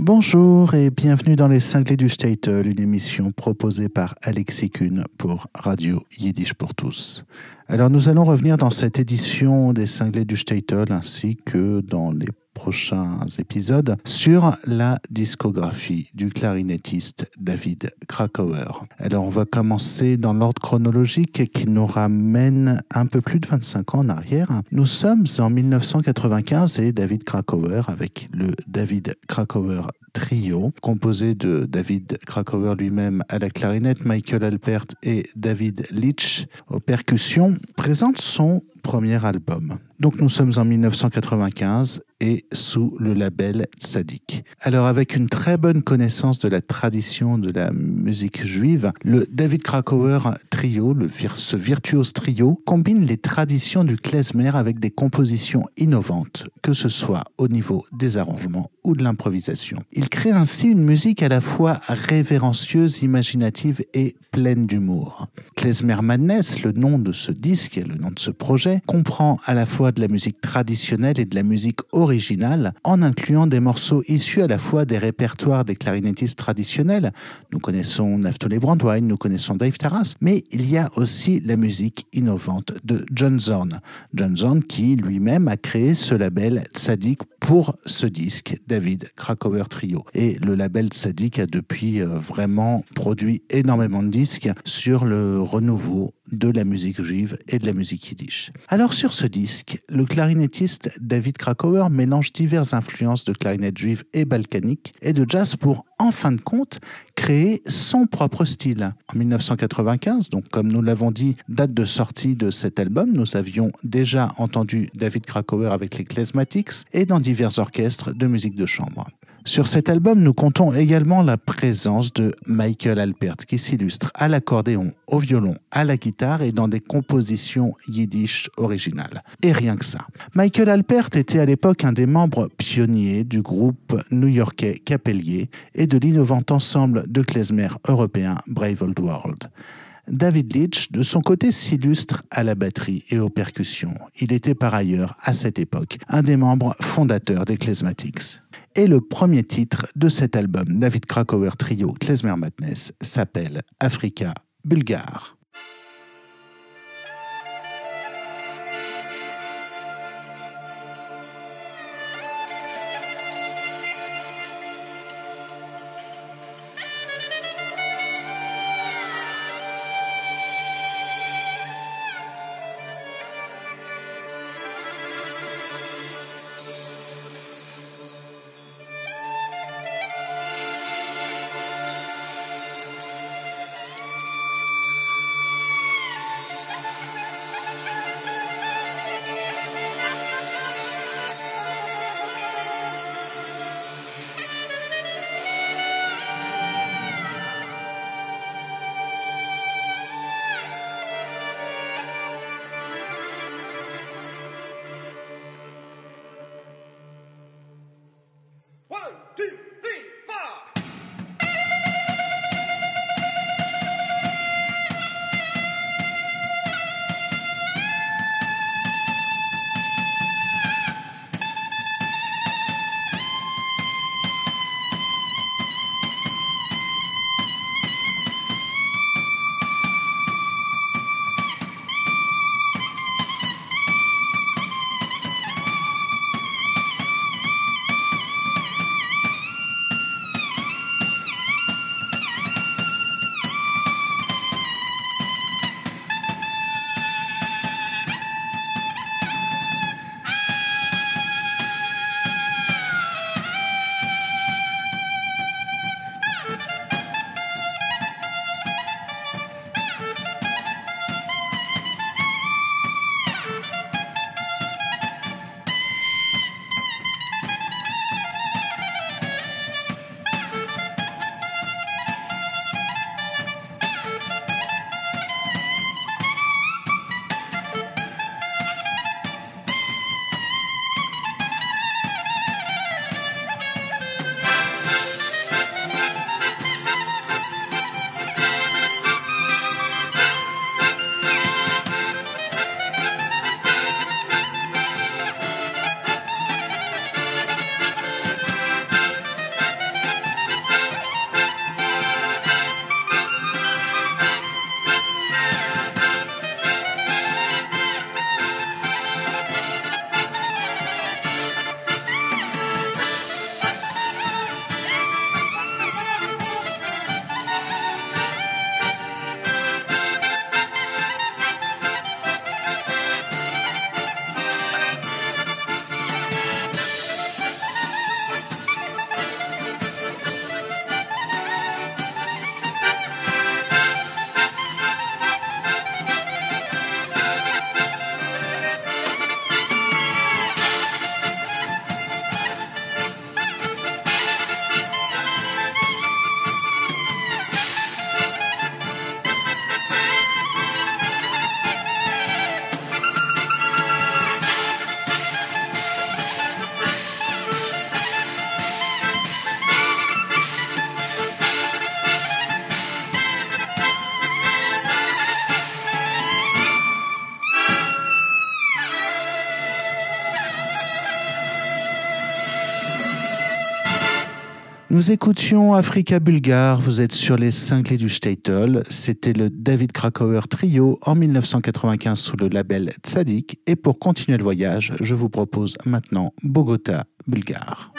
Bonjour et bienvenue dans les Cinglés du Statel, une émission proposée par Alexis Kuhn pour Radio Yiddish pour tous. Alors nous allons revenir dans cette édition des Cinglés du Statel ainsi que dans les prochains épisodes sur la discographie du clarinettiste David Krakauer. Alors on va commencer dans l'ordre chronologique qui nous ramène un peu plus de 25 ans en arrière. Nous sommes en 1995 et David Krakauer avec le David Krakauer trio composé de David Krakauer lui-même à la clarinette, Michael Alpert et David Leach aux percussions présente son premier album. Donc nous sommes en 1995 et sous le label Tzadik. Alors avec une très bonne connaissance de la tradition de la musique juive, le David Krakauer trio, le, ce virtuose trio, combine les traditions du klezmer avec des compositions innovantes, que ce soit au niveau des arrangements ou de l'improvisation. Il crée ainsi une musique à la fois révérencieuse, imaginative et pleine d'humour. Klezmer Madness, le nom de ce disque, le nom de ce projet, comprend à la fois de la musique traditionnelle et de la musique originale, en incluant des morceaux issus à la fois des répertoires des clarinettistes traditionnels. Nous connaissons Naftali Brandwein, nous connaissons Dave Taras, mais il y a aussi la musique innovante de John Zorn. John Zorn qui lui-même a créé ce label Tzadik pour ce disque, David Krakauer Trio. Et le label Tzadik a depuis euh, vraiment produit énormément de disques sur le renouveau de la musique juive et de la musique yiddish. Alors sur ce disque, le clarinettiste David Krakauer mélange diverses influences de clarinette juive et balkanique et de jazz pour, en fin de compte, créer son propre style. En 1995, donc comme nous l'avons dit, date de sortie de cet album, nous avions déjà entendu David Krakauer avec les Klezmatics et dans divers orchestres de musique de chambre. Sur cet album, nous comptons également la présence de Michael Alpert qui s'illustre à l'accordéon, au violon, à la guitare et dans des compositions yiddish originales. Et rien que ça. Michael Alpert était à l'époque un des membres pionniers du groupe new-yorkais Capellier et de l'innovant ensemble de klezmer européen Brave Old World. David Leach, de son côté, s'illustre à la batterie et aux percussions. Il était par ailleurs, à cette époque, un des membres fondateurs des Klezmatics. Et le premier titre de cet album, David Krakauer Trio Klezmer Madness, s'appelle Africa Bulgare. Nous écoutions Africa Bulgare, vous êtes sur les cinglés du Statel. C'était le David Krakauer Trio en 1995 sous le label Tzadik. Et pour continuer le voyage, je vous propose maintenant Bogota Bulgare.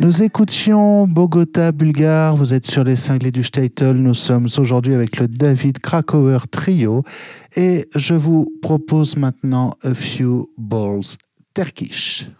Nous écoutions Bogota Bulgare, vous êtes sur les cinglés du Statel, nous sommes aujourd'hui avec le David Krakauer Trio. Et je vous propose maintenant A Few Balls Turkish.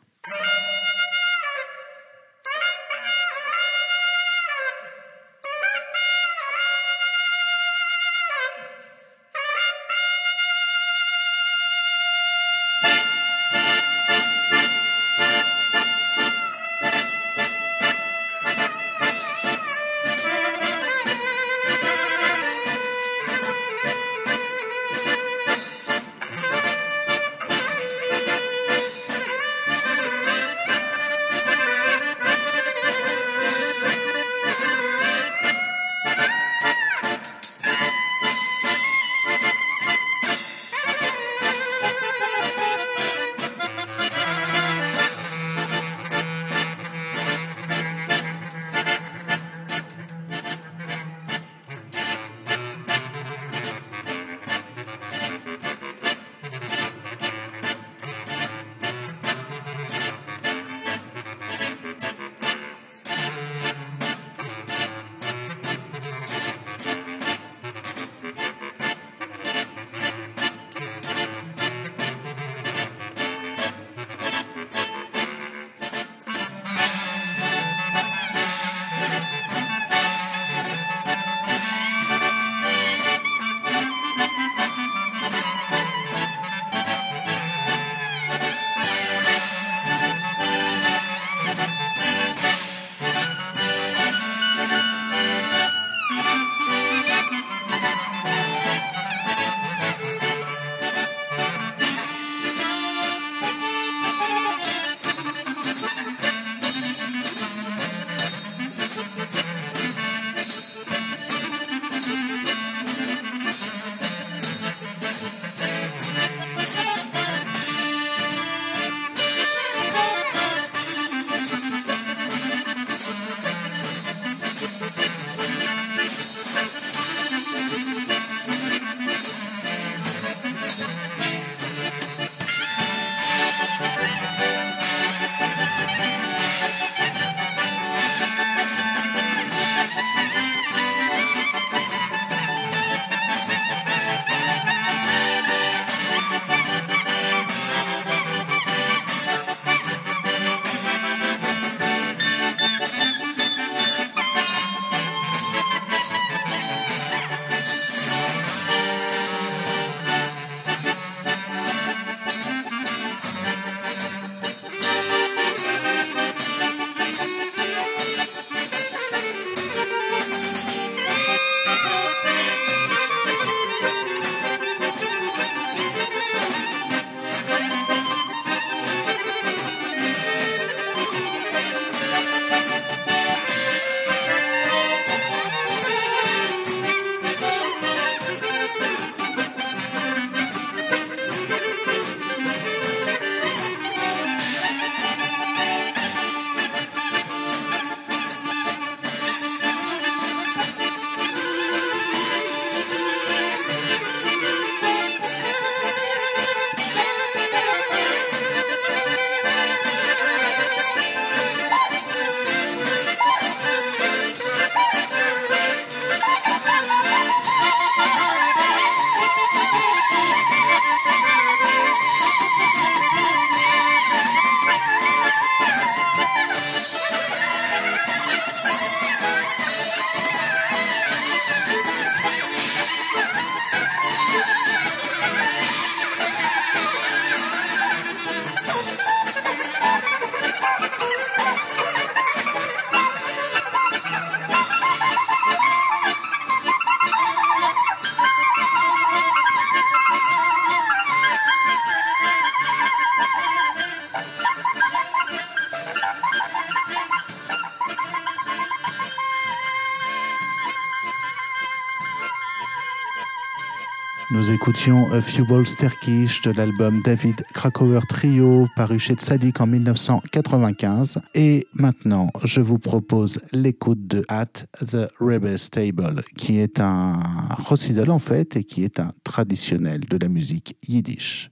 Nous écoutions A Few Balls Terkish de l'album David Krakauer Trio paru chez Tzadik en 1995. Et maintenant, je vous propose l'écoute de At the Rebel Stable, qui est un rossidol en fait et qui est un traditionnel de la musique yiddish.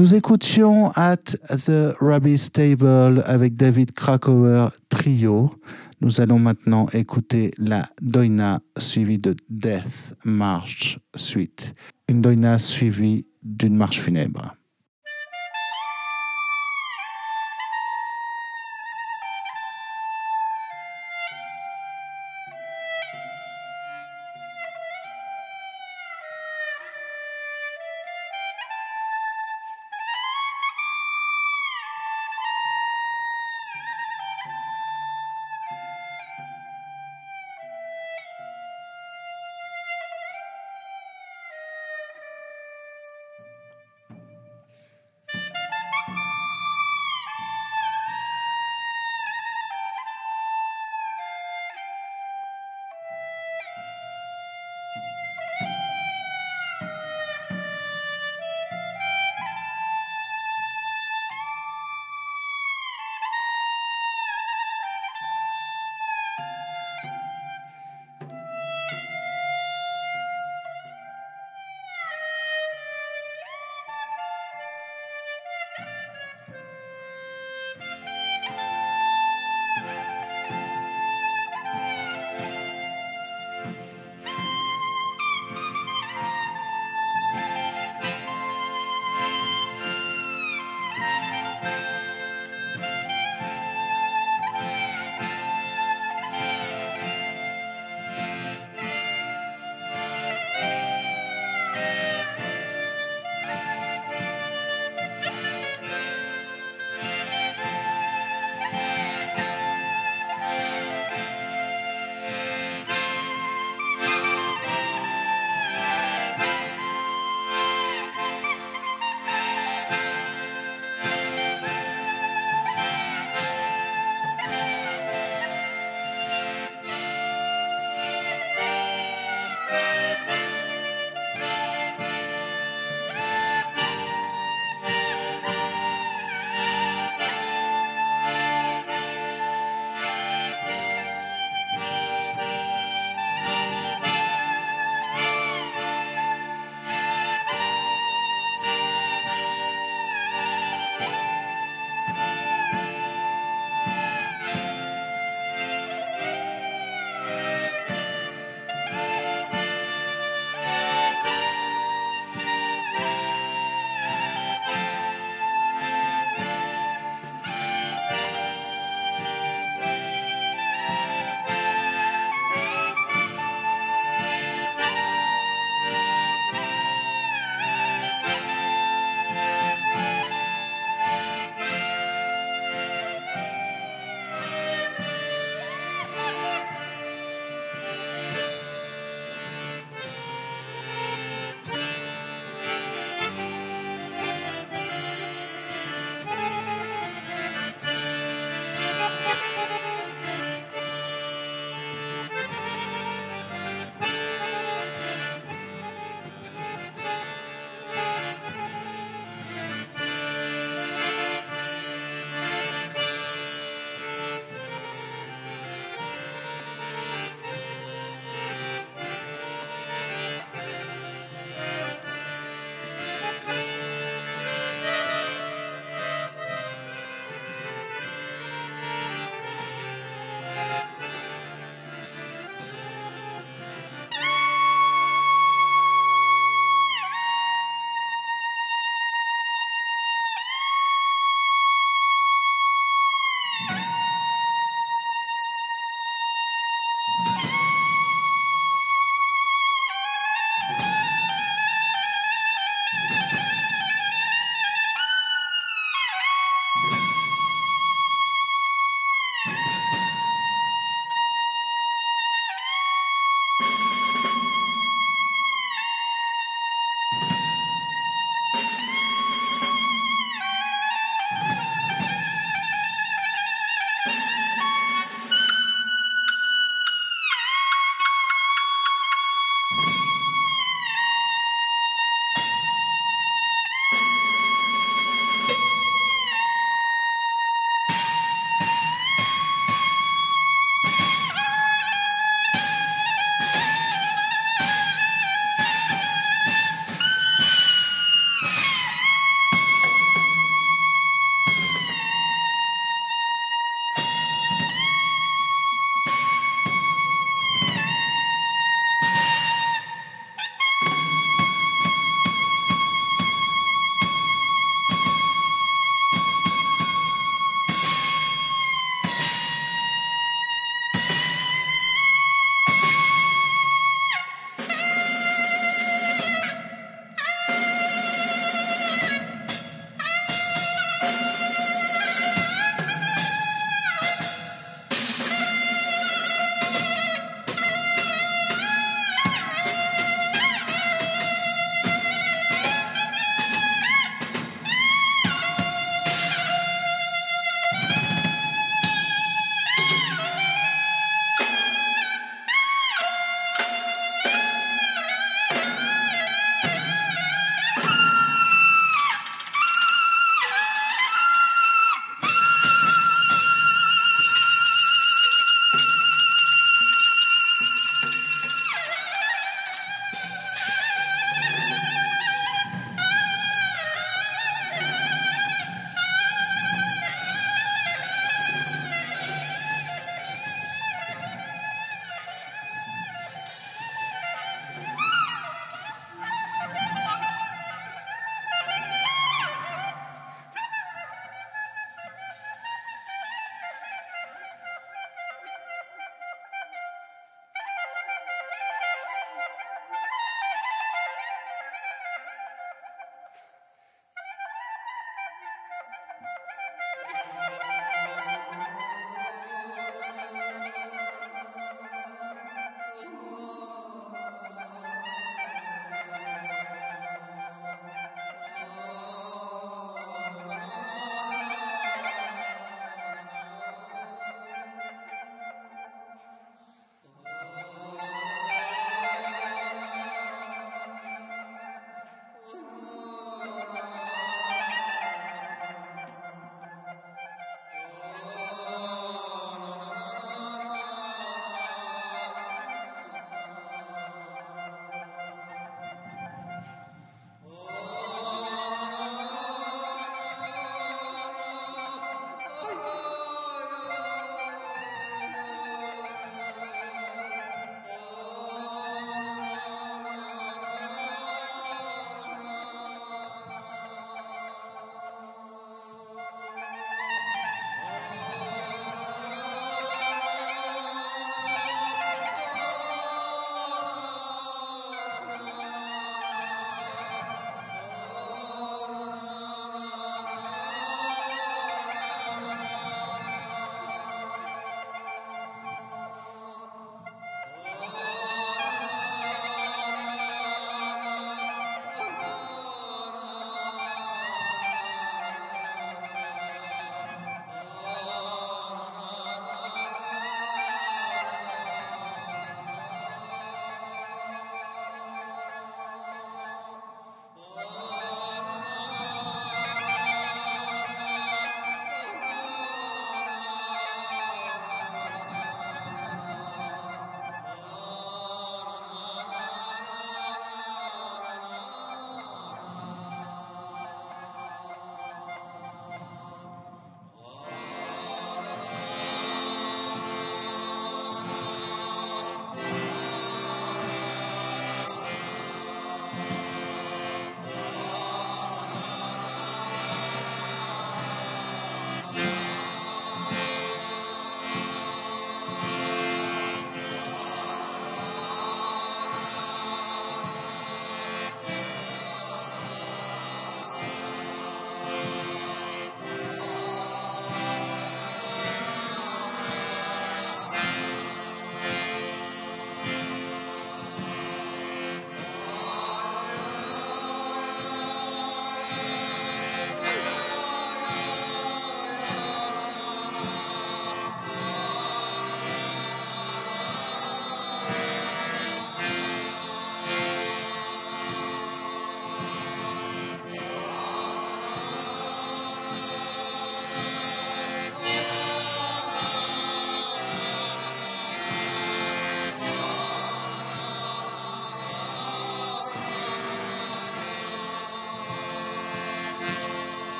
Nous écoutions At the Rabbi Stable avec David Krakauer Trio. Nous allons maintenant écouter la Doina suivie de Death March Suite. Une Doina suivie d'une marche funèbre.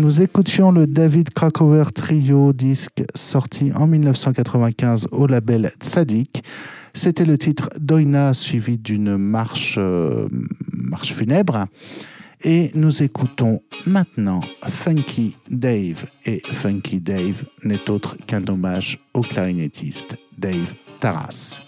Nous écoutions le David Krakower Trio disque sorti en 1995 au label Tzadik. C'était le titre Doina suivi d'une marche, euh, marche funèbre. Et nous écoutons maintenant Funky Dave. Et Funky Dave n'est autre qu'un hommage au clarinettiste Dave Taras.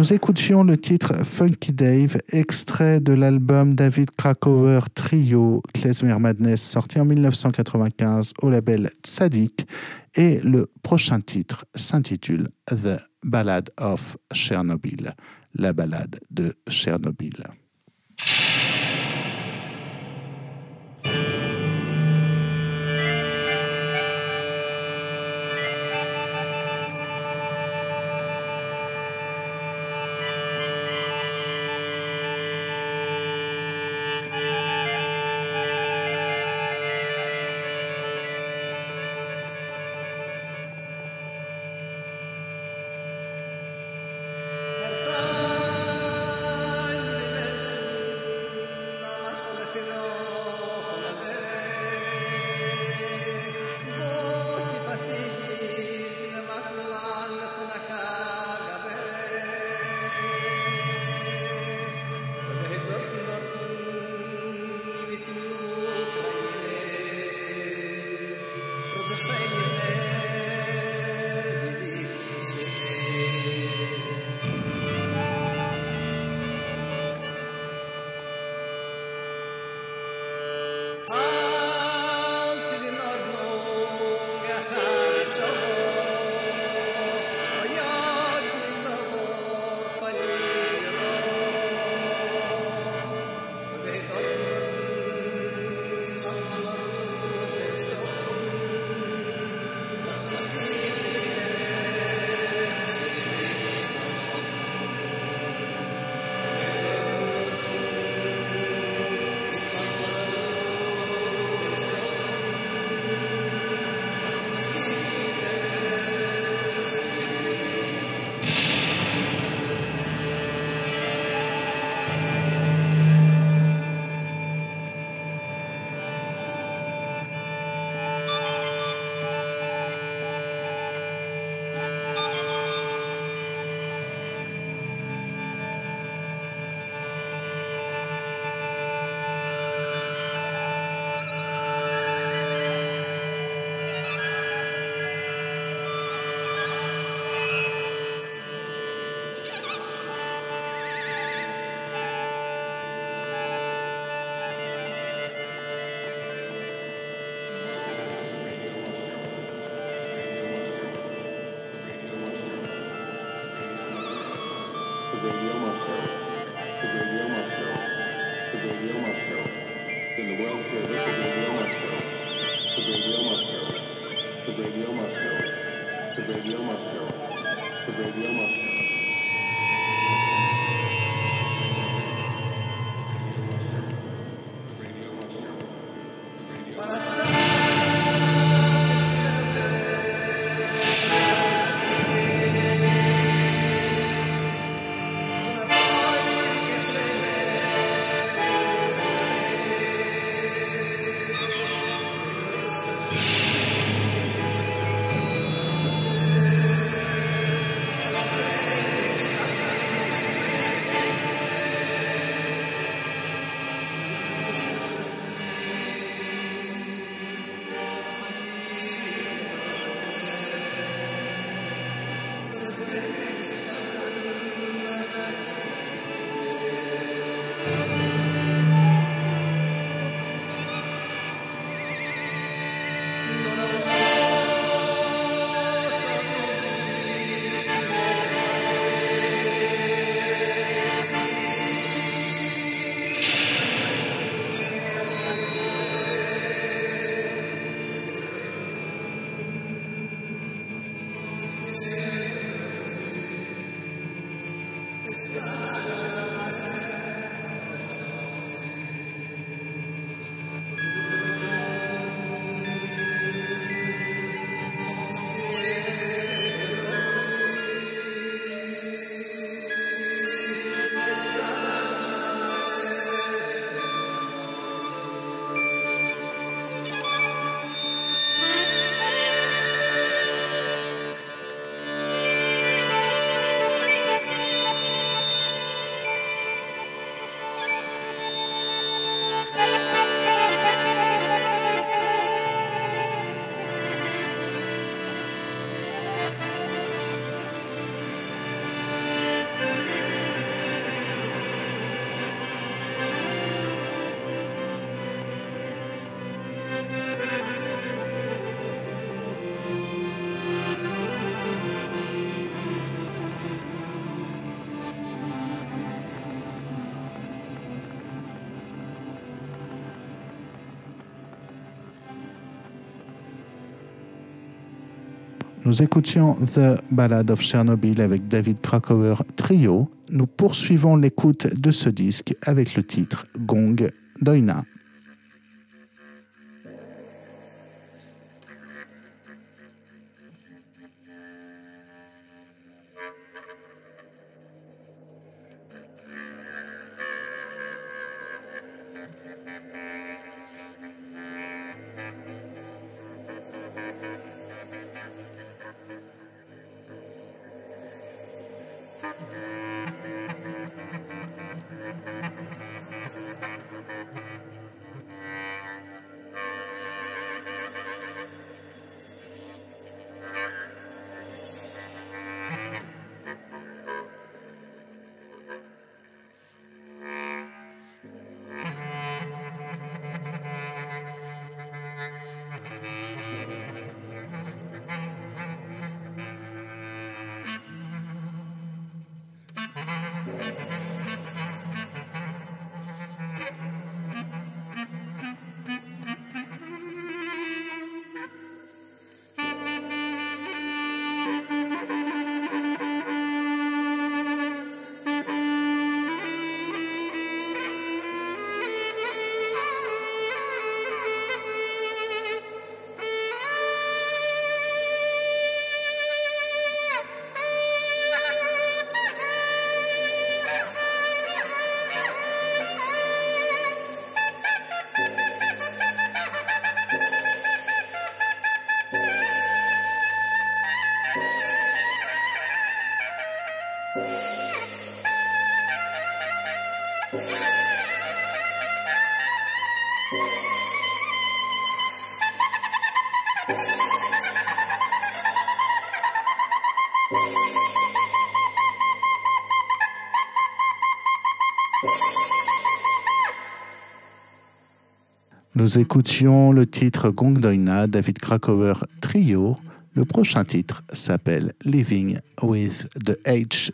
Nous écoutions le titre Funky Dave, extrait de l'album David Krakower Trio Klezmer Madness, sorti en 1995 au label Tzadik. Et le prochain titre s'intitule The Ballad of Chernobyl, la ballade de Chernobyl. failure. The radio must go. The radio must go. The radio must go. Nous écoutions The Ballad of Chernobyl avec David Krakauer Trio. Nous poursuivons l'écoute de ce disque avec le titre Gong Doina. Nous écoutions le titre Gong Doina, David Krakower Trio. Le prochain titre s'appelle Living with the H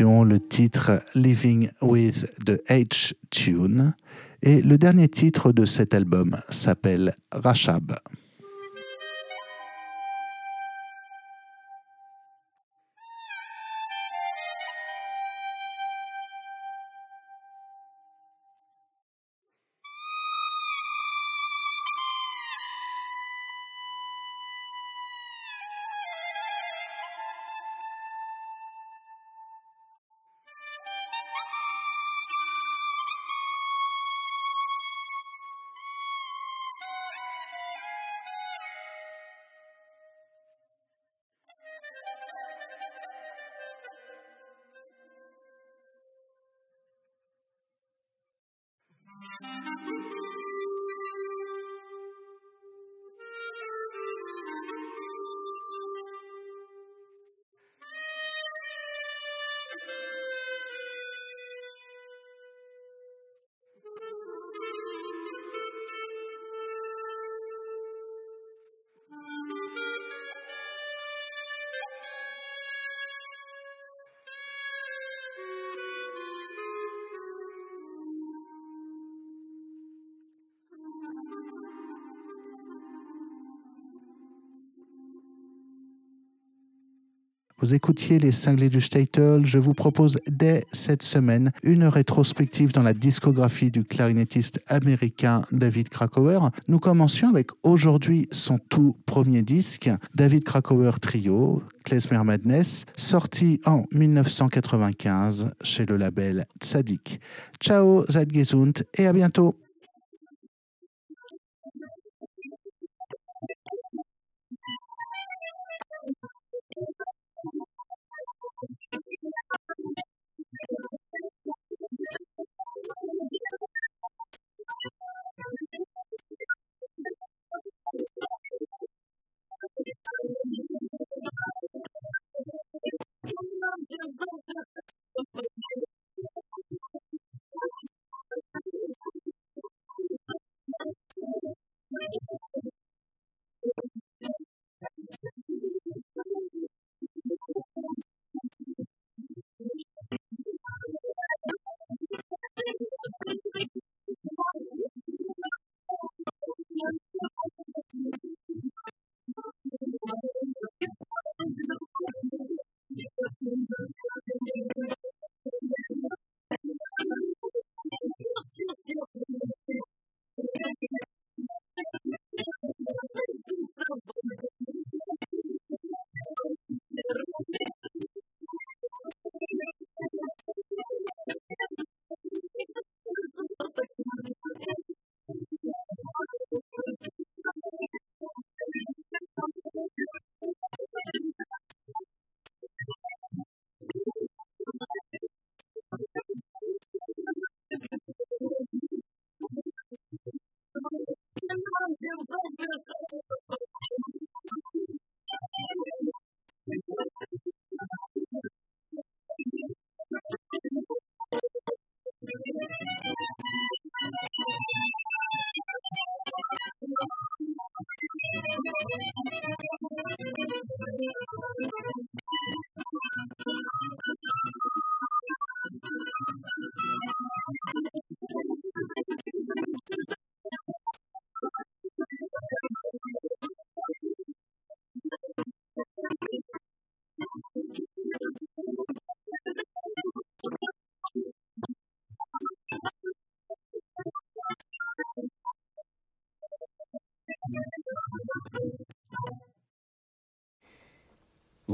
le titre Living with the H-Tune et le dernier titre de cet album s'appelle Rachab. Vous écoutiez les cinglés du Statel. Je vous propose dès cette semaine une rétrospective dans la discographie du clarinettiste américain David Krakauer. Nous commencions avec aujourd'hui son tout premier disque, David Krakauer Trio, Klezmer Madness, sorti en 1995 chez le label Tzadik. Ciao, Zadgesund et à bientôt.